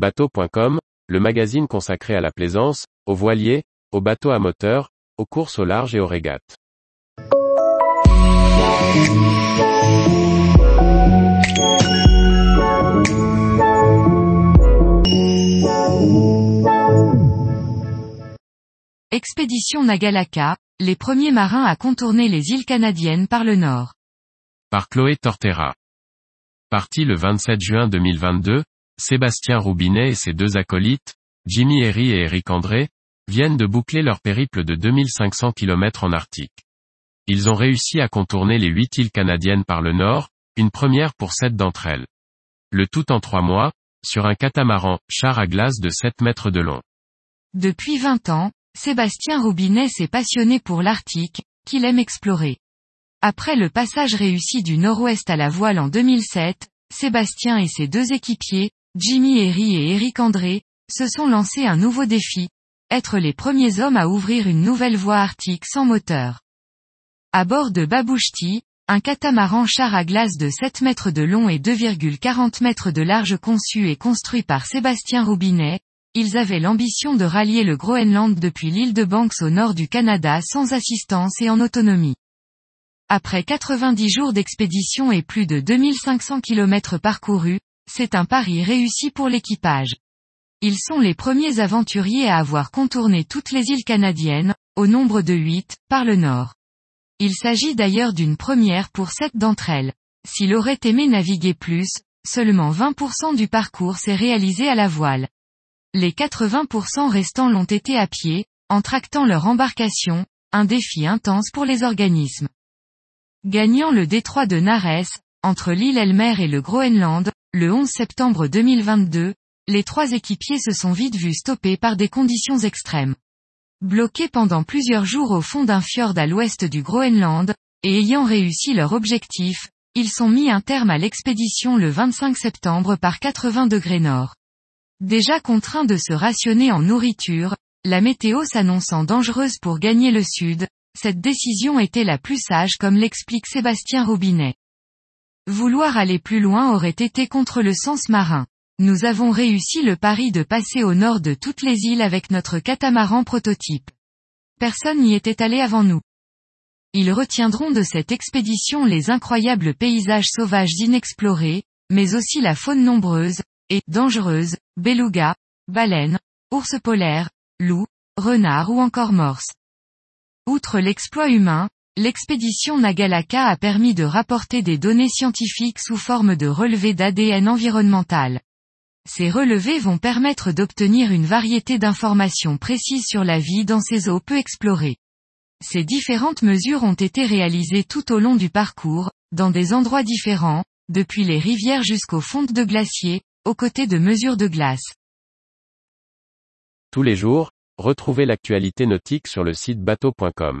Bateau.com, le magazine consacré à la plaisance, aux voiliers, aux bateaux à moteur, aux courses au large et aux régates. Expédition Nagalaka, les premiers marins à contourner les îles canadiennes par le nord. Par Chloé Tortera. Parti le 27 juin 2022, Sébastien Roubinet et ses deux acolytes, Jimmy Herry et Eric André, viennent de boucler leur périple de 2500 km en Arctique. Ils ont réussi à contourner les huit îles canadiennes par le nord, une première pour sept d'entre elles. Le tout en trois mois, sur un catamaran, char à glace de 7 mètres de long. Depuis 20 ans, Sébastien Roubinet s'est passionné pour l'Arctique, qu'il aime explorer. Après le passage réussi du nord-ouest à la voile en 2007, Sébastien et ses deux équipiers, Jimmy Herry et Eric André, se sont lancés un nouveau défi, être les premiers hommes à ouvrir une nouvelle voie arctique sans moteur. À bord de Babouchti, un catamaran char à glace de 7 mètres de long et 2,40 mètres de large conçu et construit par Sébastien Roubinet, ils avaient l'ambition de rallier le Groenland depuis l'île de Banks au nord du Canada sans assistance et en autonomie. Après 90 jours d'expédition et plus de 2500 km parcourus, c'est un pari réussi pour l'équipage. Ils sont les premiers aventuriers à avoir contourné toutes les îles canadiennes, au nombre de 8, par le nord. Il s'agit d'ailleurs d'une première pour sept d'entre elles. S'il aurait aimé naviguer plus, seulement 20% du parcours s'est réalisé à la voile. Les 80% restants l'ont été à pied, en tractant leur embarcation, un défi intense pour les organismes. Gagnant le détroit de Nares, entre l'île Elmer et le Groenland, le 11 septembre 2022, les trois équipiers se sont vite vus stoppés par des conditions extrêmes. Bloqués pendant plusieurs jours au fond d'un fjord à l'ouest du Groenland, et ayant réussi leur objectif, ils sont mis un terme à l'expédition le 25 septembre par 80 degrés nord. Déjà contraints de se rationner en nourriture, la météo s'annonçant dangereuse pour gagner le sud, cette décision était la plus sage comme l'explique Sébastien Robinet. Vouloir aller plus loin aurait été contre le sens marin. Nous avons réussi le pari de passer au nord de toutes les îles avec notre catamaran prototype. Personne n'y était allé avant nous. Ils retiendront de cette expédition les incroyables paysages sauvages inexplorés, mais aussi la faune nombreuse, et dangereuse, beluga, baleines, ours polaires, loups, renards ou encore morses. Outre l'exploit humain, l'expédition Nagalaka a permis de rapporter des données scientifiques sous forme de relevés d'ADN environnemental. Ces relevés vont permettre d'obtenir une variété d'informations précises sur la vie dans ces eaux peu explorées. Ces différentes mesures ont été réalisées tout au long du parcours, dans des endroits différents, depuis les rivières jusqu'aux fontes de glaciers, aux côtés de mesures de glace. Tous les jours, retrouvez l'actualité nautique sur le site bateau.com.